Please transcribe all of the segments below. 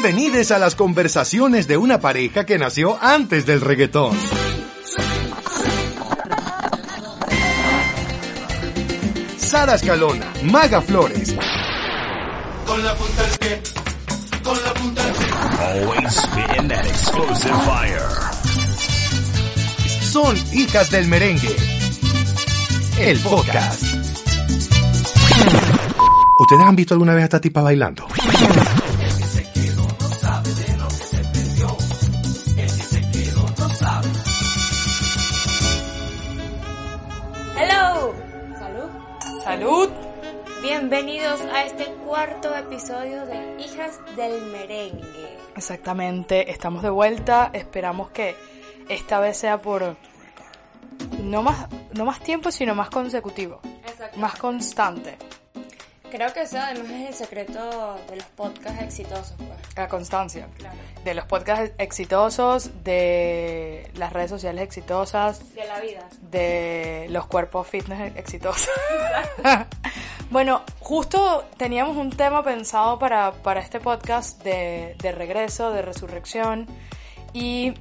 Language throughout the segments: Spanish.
Bienvenidos a las conversaciones de una pareja que nació antes del reggaetón. Sara Escalona, Maga Flores. Con la punta del pie, con la punta del pie. Always spitting that explosive fire. Son hijas del merengue. El podcast. ¿Ustedes han visto alguna vez a esta tipa bailando? ¡Salud! Bienvenidos a este cuarto episodio de Hijas del Merengue. Exactamente, estamos de vuelta. Esperamos que esta vez sea por no más, no más tiempo, sino más consecutivo, más constante. Creo que eso además es el secreto de los podcasts exitosos, pues. La constancia. Claro. De los podcasts exitosos, de las redes sociales exitosas, De la vida. de los cuerpos fitness exitosos. bueno, justo teníamos un tema pensado para, para este podcast de, de regreso, de resurrección y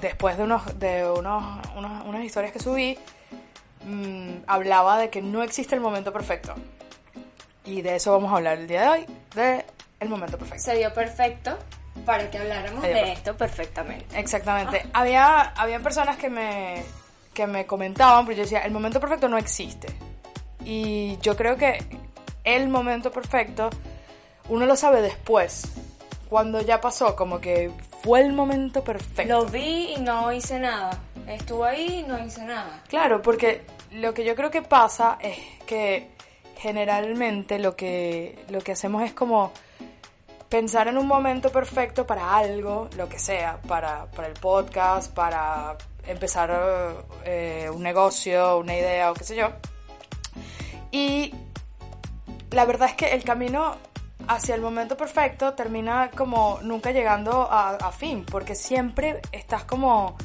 después de, unos, de unos, unos- unas historias que subí, mm, hablaba de que no existe el momento perfecto. Y de eso vamos a hablar el día de hoy, de el momento perfecto. Se dio perfecto para que habláramos de perfecto. esto perfectamente. Exactamente. Había, había personas que me, que me comentaban, pero yo decía, el momento perfecto no existe. Y yo creo que el momento perfecto uno lo sabe después, cuando ya pasó, como que fue el momento perfecto. Lo vi y no hice nada. Estuvo ahí y no hice nada. Claro, porque lo que yo creo que pasa es que generalmente lo que, lo que hacemos es como pensar en un momento perfecto para algo, lo que sea, para, para el podcast, para empezar eh, un negocio, una idea o qué sé yo. Y la verdad es que el camino hacia el momento perfecto termina como nunca llegando a, a fin, porque siempre estás como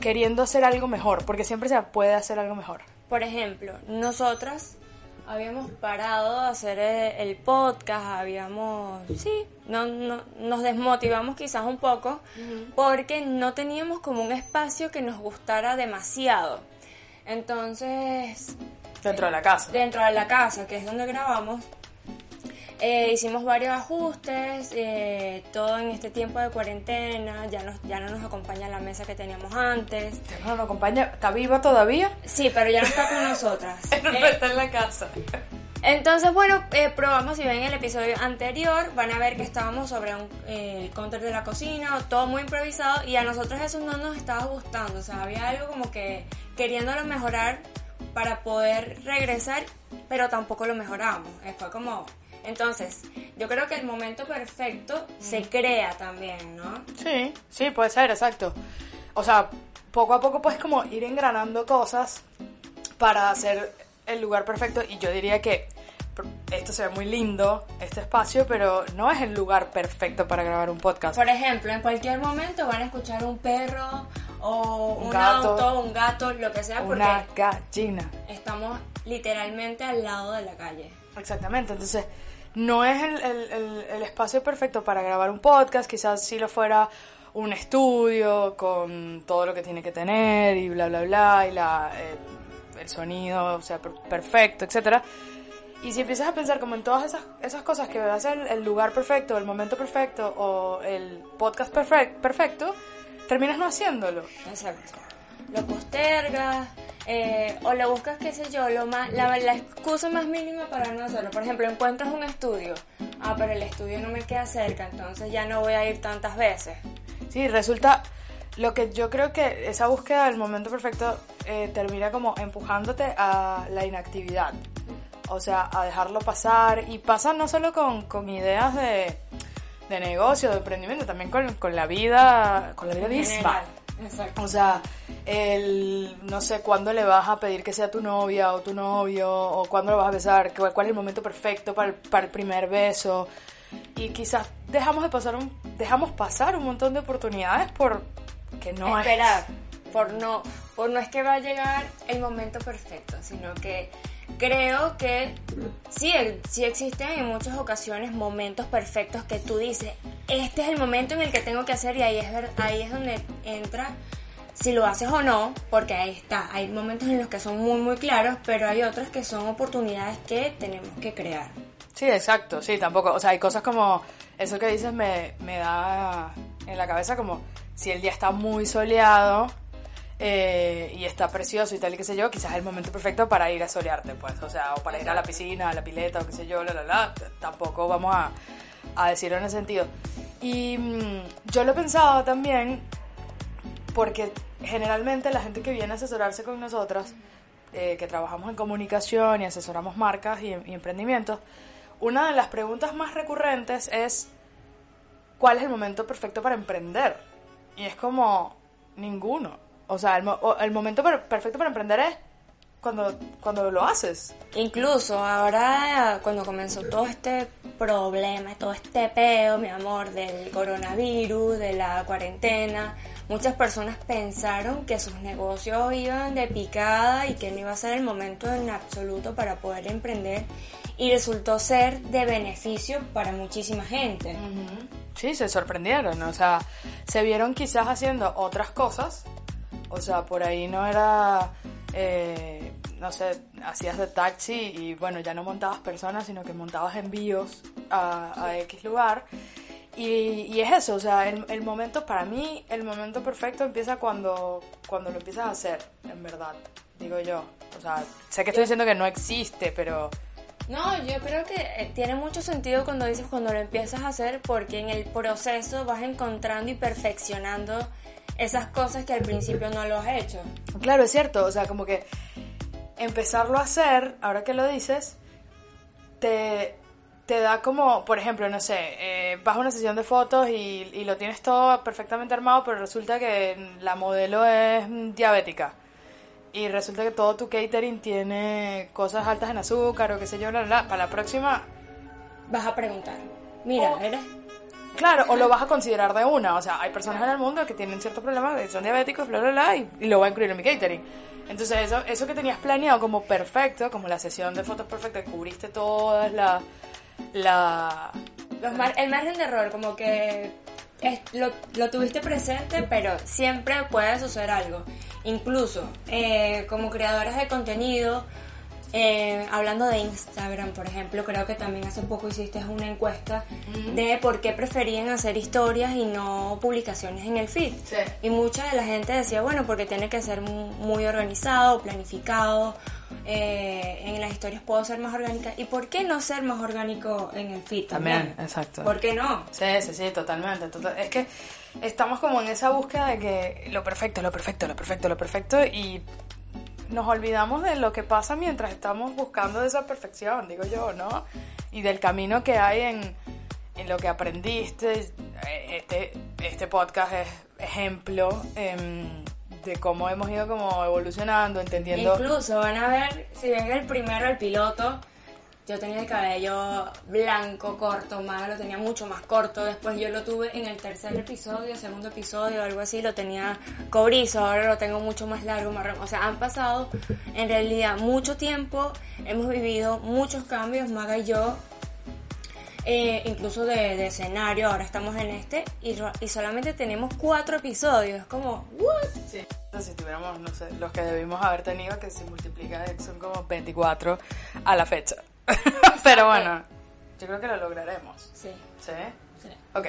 queriendo hacer algo mejor, porque siempre se puede hacer algo mejor. Por ejemplo, nosotras habíamos parado de hacer eh, el podcast, habíamos, sí, no, no- nos desmotivamos quizás un poco porque no teníamos como un espacio que nos gustara demasiado. Entonces, Dentro de la casa. dentro de la casa, que es donde grabamos, eh, hicimos varios ajustes, eh, todo en este tiempo de cuarentena, ya, nos, ya no nos acompaña la mesa que teníamos antes. No nos acompaña, ¿está viva todavía? Sí, pero ya no está con nosotras. No Eh, está en la casa. entonces, bueno, eh, probamos, si ven el episodio anterior, van a ver que estábamos sobre un, eh, el counter de la cocina, todo muy improvisado, y a nosotros eso no nos estaba gustando, o sea, había algo como que queriéndolo mejorar para poder regresar, pero tampoco lo mejoramos, Eh, fue como... Entonces, yo creo que el momento perfecto se crea también, ¿no? Sí, sí, puede ser, exacto. O sea, poco a poco puedes como ir engranando cosas para hacer el lugar perfecto y yo diría que esto se ve muy lindo, este espacio, pero no es el lugar perfecto para grabar un podcast. Por ejemplo, en cualquier momento van a escuchar un perro o un, Un gato. auto, un gato, lo que sea, porque Una gallina. estamos literalmente al lado de la calle. Exactamente, entonces no es el, el- el- espacio perfecto para grabar un podcast, quizás si lo fuera un estudio con todo lo que tiene que tener y bla bla bla y la, eh, el sonido, o sea, per- perfecto, etcétera. Y si empiezas a pensar como en todas esas, esas cosas que va a ser el lugar perfecto, el momento perfecto o el podcast perfec- perfecto, terminas no haciéndolo. Exacto. Lo postergas eh, o le buscas, qué sé yo, lo más, la, la excusa más mínima para no hacerlo. Por ejemplo, encuentras un estudio. Ah, pero el estudio no me queda cerca, entonces ya no voy a ir tantas veces. Sí, resulta lo que yo creo que esa búsqueda del momento perfecto eh, termina como empujándote a la inactividad. O sea, a dejarlo pasar. Y pasa no solo con, con ideas de, de negocio, de emprendimiento, también con, con la vida, con la vida misma. Exacto. O sea, el no sé cuándo le vas a pedir que sea tu novia o tu novio, o cuándo lo vas a besar, cuál, es el momento perfecto para el, primer beso. Y quizás dejamos de pasar un, dejamos pasar un montón de oportunidades por que no es- esperar por no por no es que va a llegar el momento perfecto sino que creo que sí, sí existen en muchas ocasiones momentos perfectos que tú dices, este es el momento en el que tengo que hacer y ahí es, ahí es donde entra si lo haces o no, porque ahí está, hay momentos en los que son muy muy claros, pero hay otros que son oportunidades que tenemos que crear. Sí, exacto, sí, tampoco. O sea, hay cosas como eso que dices me, me da en la cabeza como si el día está muy soleado eh, y está precioso y tal y qué sé yo, quizás es el momento perfecto para ir a solearte, pues. O sea, o para ir a la piscina, a la pileta o qué sé yo, la, la, la. Tampoco vamos a, a decirlo en ese sentido. Y mm, yo lo he pensado también porque generalmente la gente que viene a asesorarse con nosotras, eh, que trabajamos en comunicación y asesoramos marcas y, y emprendimientos, una de las preguntas más recurrentes es ¿cuál es el momento perfecto para emprender? Y es como ninguno. O sea, el, el momento per- perfecto para emprender es cuando, cuando lo haces. Incluso ahora cuando comenzó todo este problema, todo este peo, mi amor, del coronavirus, de la cuarentena, muchas personas pensaron que sus negocios iban de picada y que no iba a ser el momento en absoluto para poder emprender y resultó ser de beneficio para muchísima gente. Sí, se sorprendieron, o sea, se vieron quizás haciendo otras cosas, o sea, por ahí no era, eh, no sé, hacías de taxi y bueno, ya no montabas personas, sino que montabas envíos a, a X lugar. Y, y es eso, o sea, el, el momento, para mí, el momento perfecto empieza cuando, cuando lo empiezas a hacer, en verdad, digo yo. O sea, sé que estoy diciendo que no existe, pero... No, yo creo que eh, tiene mucho sentido cuando dices cuando lo empiezas a hacer porque en el proceso vas encontrando y perfeccionando esas cosas que al principio no lo has hecho. Claro, es cierto, o sea, como que empezarlo a hacer, ahora que lo dices, te, te da como, por ejemplo, no sé, eh, vas a una sesión de fotos y, y lo tienes todo perfectamente armado, pero resulta que la modelo es diabética. Y resulta que todo tu catering tiene cosas altas en azúcar o qué sé yo, bla, bla, bla. Para la próxima, Vas a preguntar, mira, Oh. eres... Claro, o lo vas a considerar de una. O sea, hay personas en el mundo que tienen ciertos problemas, que son diabéticos, bla, bla, bla, y, lo voy a incluir en mi catering. Entonces, eso, eso que tenías planeado como perfecto, como la sesión de fotos perfecta, cubriste todas la... la el margen de error, como que lo, lo tuviste presente, pero siempre puede suceder algo. Incluso eh, como creadoras de contenido, eh, hablando de Instagram, por ejemplo, creo que también hace poco hiciste una encuesta de por qué preferían hacer historias y no publicaciones en el feed. Sí. Y mucha de la gente decía, bueno, porque tiene que ser mu- muy organizado, planificado. eh, en las historias puedo ser más orgánica. ¿Y por qué no ser más orgánico en el feed también? También, exacto. ¿Por qué no? Sí, sí, sí, totalmente. total- Es que estamos como en esa búsqueda de que lo perfecto, lo perfecto, lo perfecto, lo perfecto y nos olvidamos de lo que pasa mientras estamos buscando esa perfección, digo yo, ¿no? Y del camino que hay en, en lo que aprendiste. Eh, Este, este podcast es ejemplo em, de cómo hemos ido como evolucionando, entendiendo... Incluso van a ver, si ven el primero, el piloto, yo tenía el cabello blanco, corto, más lo tenía mucho más corto. Después yo lo tuve en el tercer episodio, segundo episodio, algo así, lo tenía cobrizo, ahora lo tengo mucho más largo, marrón. O sea, han pasado en realidad mucho tiempo, hemos vivido muchos cambios, Maga y yo. eh, incluso de, de escenario, ahora estamos en este y, y solamente tenemos cuatro episodios, es como, ¿what? Sí. Si tuviéramos, no sé, los que debimos haber tenido, que se multiplica, son como 24 a la fecha. Pero bueno, yo creo que lo lograremos. Sí, ¿Sí? sí. Ok.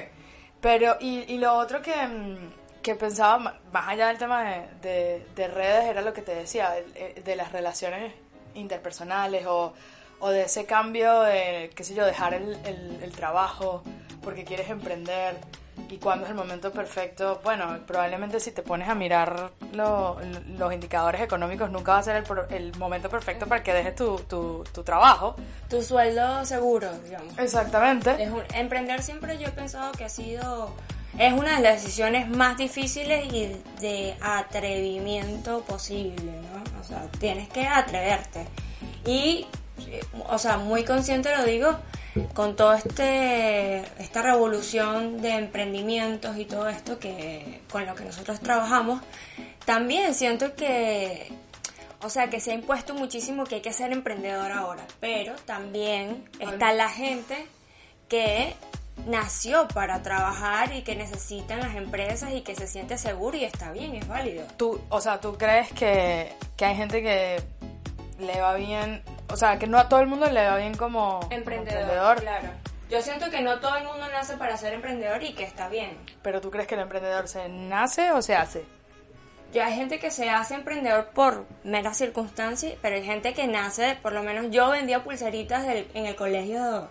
Pero, y, y lo otro que, mm, que pensaba, más allá del tema de, de- de redes, era lo que te decía, el- de las relaciones interpersonales o, o de ese cambio de, qué sé yo, dejar el, el- el trabajo porque quieres emprender y cuándo es el momento perfecto. Bueno, probablemente si te pones a mirar lo- los indicadores económicos, nunca va a ser el, pro- el momento perfecto para que dejes tu, tu, tu trabajo. Tu sueldo seguro, digamos. Exactamente. Es un- emprender siempre yo he pensado que ha sido es una de las decisiones más difíciles y de atrevimiento posible, ¿no? O sea, tienes que atreverte. Y, o sea, muy consciente lo digo, con todo este esta revolución de emprendimientos y todo esto que con lo que nosotros trabajamos, también siento que o sea, que se ha impuesto muchísimo que hay que ser emprendedor ahora, pero también está la gente que nació para trabajar y que necesitan las empresas y que se siente seguro y está bien, es válido. Tú, o sea, ¿tú crees que, que hay gente que le va bien, o sea, que no a todo el mundo le va bien como emprendedor? claro. Yo siento que no todo el mundo nace para ser emprendedor y que está bien. Pero tú crees que el emprendedor se nace o se hace? Ya hay gente que se hace emprendedor por meras circunstancias, pero hay gente que nace, por lo menos yo vendía pulseritas del- en el colegio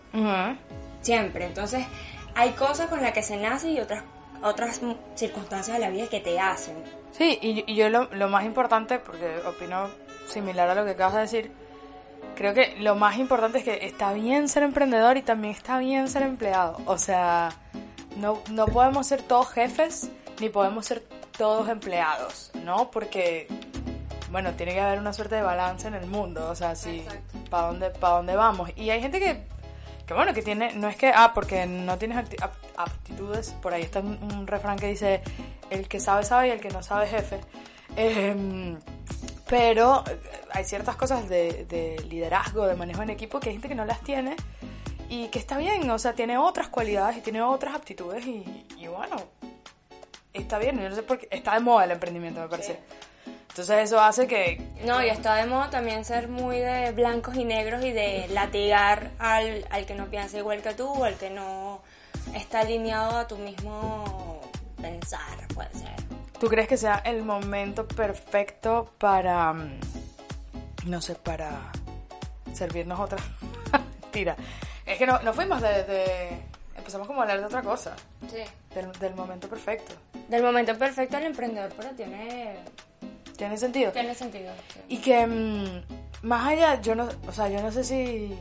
siempre. Entonces, hay cosas con las que se nace y otras otras circunstancias de la vida que te hacen. Sí, y, y yo lo, lo más importante, porque opino similar a lo que acabas de decir, creo que lo más importante es que está bien ser emprendedor y también está bien ser empleado. O sea, no, no podemos ser todos jefes ni podemos ser todos empleados, ¿no? Porque, bueno, tiene que haber una suerte de balance en el mundo. O sea, si. ¿para dónde, pa dónde vamos? Y hay gente que, que, bueno, que tiene, no es que, ah, porque no tienes apti- ap- aptitudes, por ahí está un, un refrán que dice, el que sabe, sabe y el que no sabe, jefe. Em, pero hay ciertas cosas de, de liderazgo, de manejo en equipo, que hay gente que no las tiene y que está bien, o sea, tiene otras cualidades y tiene otras aptitudes y, y bueno, está bien, yo no sé por qué, está de moda el emprendimiento, me parece. Entonces eso hace que... No, y está de moda también ser muy de blancos y negros y de latigar al, al que no piensa igual que tú o al que no está alineado a tu mismo pensar, puede ser. ¿Tú crees que sea el momento perfecto para, mm, no sé, para servirnos otra? Tira. Es que no, no fuimos de, de- Empezamos como a hablar de otra cosa, Sí. del, del momento perfecto. Del momento perfecto el emprendedor, pero tiene, ¿Tiene sentido? tiene sentido. sí. Y que mm, más allá, yo no, o sea, yo no sé si,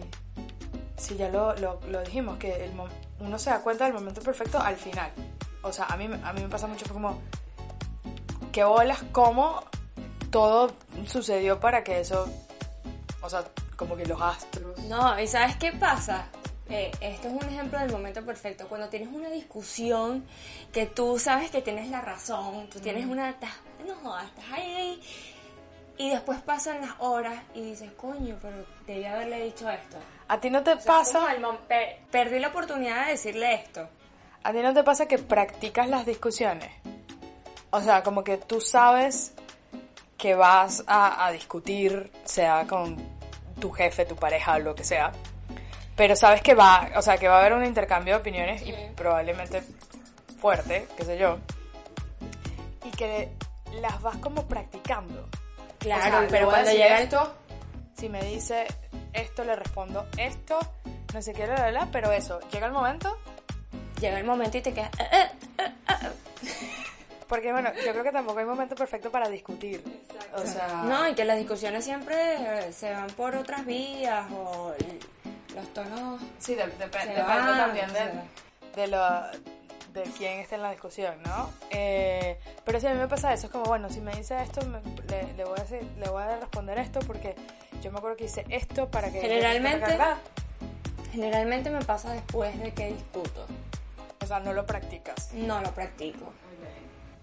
si ya lo, lo, lo dijimos, que el, uno se da cuenta del momento perfecto al final. O sea, a mí, me- a mí me pasa mucho como, que bolas, cómo todo sucedió para que eso, o sea, como que los astros. No, ¿y sabes qué pasa? Eh, esto es un ejemplo del momento perfecto. Cuando tienes una discusión que tú sabes que tienes la razón, tú tienes una... estás- No jodas, estás ahí, ahí, y después pasan las horas y dices, coño, pero debí haberle dicho esto. ¿A ti no te O sea, pasa, per- perdí la oportunidad de decirle esto. a ti no te pasa que practicas las discusiones? O sea, como que tú sabes que vas a, a discutir, sea con tu jefe, tu pareja, lo que sea, pero sabes que va, o sea, que va a haber un intercambio de opiniones y probablemente fuerte, qué sé yo, y que las vas como practicando. Claro, O sea, le pero cuando llega esto, si me dice esto, le respondo esto, no sé qué, la, la, pero eso, llega el momento Llega el momento y te quedas... "Eh, eh". Porque bueno, yo creo que tampoco hay momento perfecto para discutir. O sea, No, y que las discusiones siempre eh, se van por otras vías o l- los tonos... sí, de- Se depende también de, de lo de quién esté en la discusión, ¿no? Eh, pero si a mí me pasa eso, es como, bueno, si me dice esto, me- le, le voy a decir, le voy a responder esto porque yo me acuerdo que hice esto para que... Generalmente- Generalmente me pasa después de que discuto. O sea, no lo practicas. No lo practico.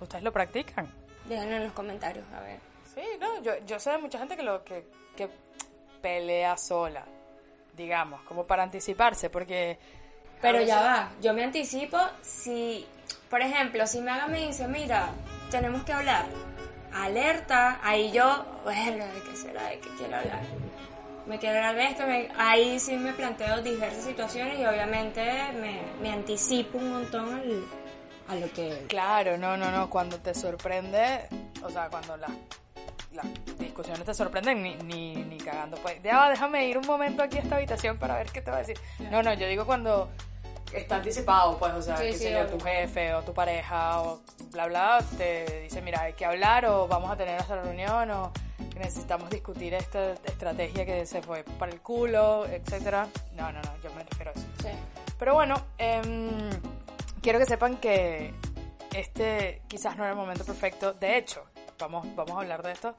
¿Ustedes lo practican? Déjenlo en los comentarios, a ver. Sí, no, yo, yo sé de mucha gente que lo que, que pelea sola, digamos, como para anticiparse, porque... Pero ya va, yo me anticipo si, por ejemplo, si Maga me dice, mira, tenemos que hablar, alerta, ahí yo, bueno, ¿de qué será? ¿De qué quiero hablar? Me quiero hablar de esto, me- ahí sí me planteo diversas situaciones y obviamente me, me anticipo un montón al- a lo que... Claro, no, no, no, cuando te sorprende, o sea, cuando las, las discusiones te sorprenden, ni, ni, ni cagando, pues, ya va, déjame ir un momento aquí a esta habitación para ver qué te va a decir. No, no, yo digo cuando está anticipado, pues, o sea, Sí, qué sí, obvio. tu jefe o tu pareja o bla, bla, te dice, mira, hay que hablar o vamos a tener esta reunión o que necesitamos discutir esta estrategia que se fue para el culo, etcétera. No, no, no, yo me refiero a eso. Sí. Pero bueno, em, quiero que sepan que este quizás no era el momento perfecto. De hecho, vamos, vamos a hablar de esto.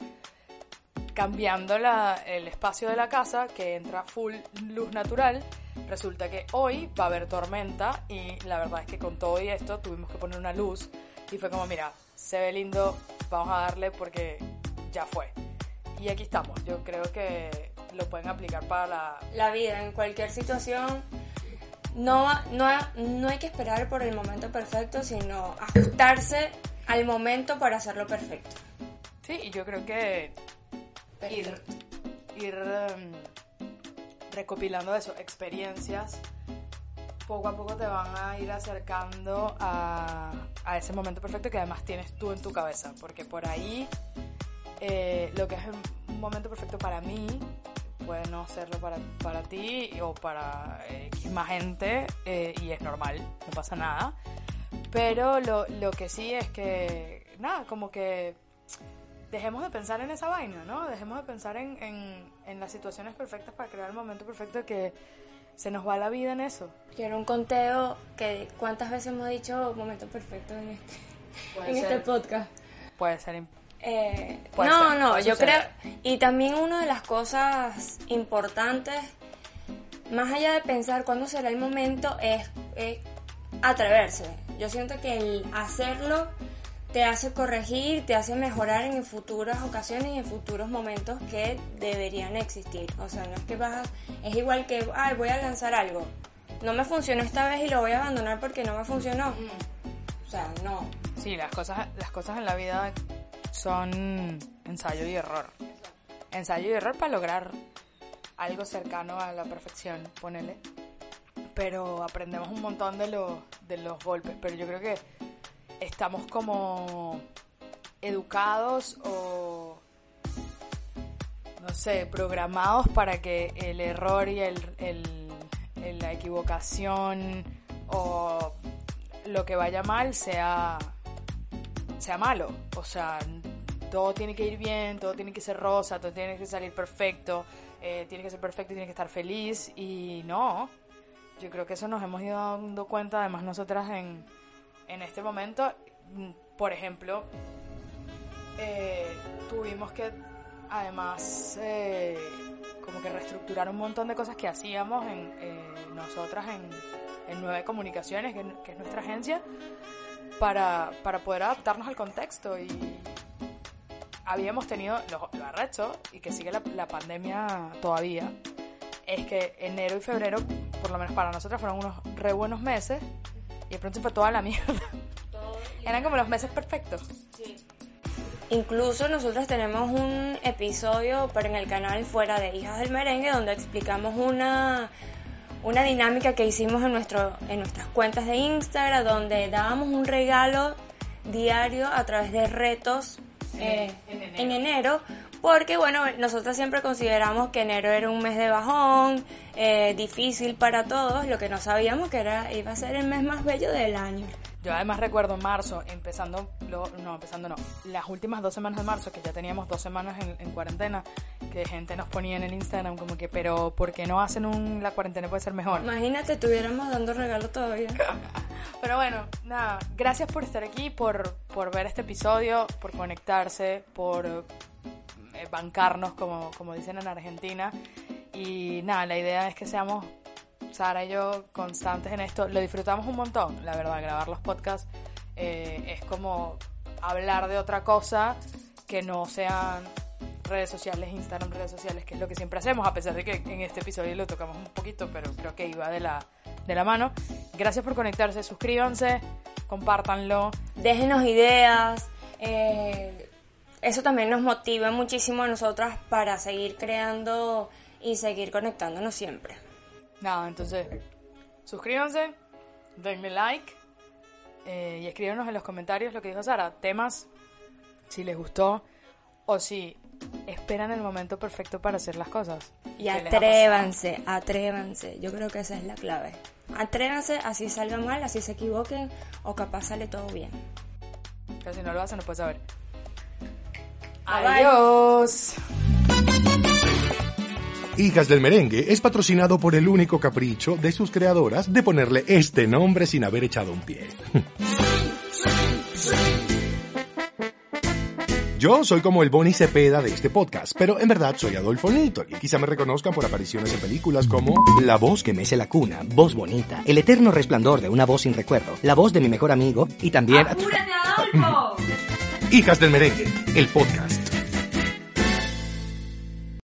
Cambiando la- el espacio de la casa, que entra full luz natural, resulta que hoy va a haber tormenta y la verdad es que con todo y esto tuvimos que poner una luz y fue como, mira, se ve lindo, vamos a darle porque ya fue. y aquí estamos. Yo creo que lo pueden aplicar para la... La vida, en cualquier situación, no, no, no hay que esperar por el momento perfecto, sino ajustarse al momento para hacerlo perfecto. Sí, y yo creo que ir, ir em, recopilando eso, experiencias, poco a poco te van a ir acercando a, a ese momento perfecto que además tienes tú en tu cabeza, porque por ahí eh, lo que es un momento perfecto para mí puede no serlo para, para ti o para eh, más gente eh, y es normal, no pasa nada. Pero lo, lo que sí es que, nada, como que dejemos de pensar en esa vaina, ¿no? Dejemos de pensar en, en, en las situaciones perfectas para crear el momento perfecto que se nos va la vida en eso. Quiero un conteo que cuántas veces hemos dicho momento perfecto en este, en ser. este podcast. Puede ser Eh, Puede no, ser, no, puede yo creo. Y también una de las cosas importantes, más allá de pensar cuándo será el momento, es, es atreverse. Yo siento que el hacerlo te hace corregir, te hace mejorar en futuras ocasiones y en futuros momentos que deberían existir. O sea, no es que vas a- es igual que, ay, voy a lanzar algo. No me funcionó esta vez y lo voy a abandonar porque no me funcionó. O sea, no. Sí, las cosas, las cosas en la vida son ensayo y error. Ensayo y error para lograr algo cercano a la perfección, ponele. Pero aprendemos un montón de los, de los golpes. Pero yo creo que estamos como educados o no sé, programados para que el error y el, el- la equivocación o lo que vaya mal sea, sea malo. O sea, todo tiene que ir bien, todo tiene que ser rosa, todo tiene que salir perfecto, eh, tiene que ser perfecto y tiene que estar feliz. Y no, yo creo que eso nos hemos ido dando cuenta, además nosotras en, en este momento. Mm, Por ejemplo, eh, tuvimos que además eh, como que reestructurar un montón de cosas que hacíamos en eh, nosotras en, en Nueve Comunicaciones, que, que es nuestra agencia, para, para poder adaptarnos al contexto y habíamos tenido lo, lo arrecho y que sigue la, la pandemia todavía es que enero y febrero por lo menos para nosotras fueron unos re buenos meses y de pronto se fue toda la mierda. Eran como los meses perfectos. Incluso nosotros tenemos un episodio pero en el canal Fuera de Hijas del Merengue donde explicamos una, una dinámica que hicimos en, nuestro, en nuestras cuentas de Instagram donde dábamos un regalo diario a través de retos eh, en enero. en enero porque bueno, nosotros siempre consideramos que enero era un mes de bajón, eh, difícil para todos, lo que no sabíamos que era iba a ser el mes más bello del año. Yo además recuerdo en marzo, empezando, lo- no, empezando no, las últimas dos semanas de marzo, que ya teníamos dos semanas en, en cuarentena, que gente nos ponía en el Instagram como que, pero ¿por qué no hacen un, la cuarentena puede ser mejor? Imagínate, estuviéramos dando regalo todavía. Pero bueno, nada, gracias por estar aquí, por, por ver este episodio, por conectarse, por bancarnos, como, como dicen en Argentina. Y nada, la idea es que seamos, Sara y yo, constantes en esto. Lo disfrutamos un montón, la verdad, grabar los podcasts eh, es como hablar de otra cosa que no sean redes sociales, Instagram, redes sociales, que es lo que siempre hacemos, a pesar de que en este episodio lo tocamos un poquito, pero creo que iba de la, de la mano. Gracias por conectarse, suscríbanse, compártanlo. Déjenos ideas. eh, eso también nos motiva muchísimo a nosotras para seguir creando y seguir conectándonos siempre. Nada, entonces, suscríbanse, denle like eh, y escríbanos en los comentarios lo que dijo Sara, temas, si les gustó o si esperan el momento perfecto para hacer las cosas. Y atrévanse, atrévanse. Yo creo que esa es la clave. Atrévanse, así salga mal, así se equivoquen o capaz sale todo bien. Que si no lo hacen no puedes saber. Adiós. Hijas del Merengue es patrocinado por el único capricho de sus creadoras de ponerle este nombre sin haber echado un pie. Yo soy como el Bonnie Cepeda de este podcast, pero en verdad soy Adolfo Nito y quizá me reconozcan por apariciones en películas como La voz que mece la cuna, Voz bonita, el eterno resplandor de una voz sin recuerdo, la voz de mi mejor amigo y también... ¡Apúrate, Adolfo! Hijas del Merengue, el podcast.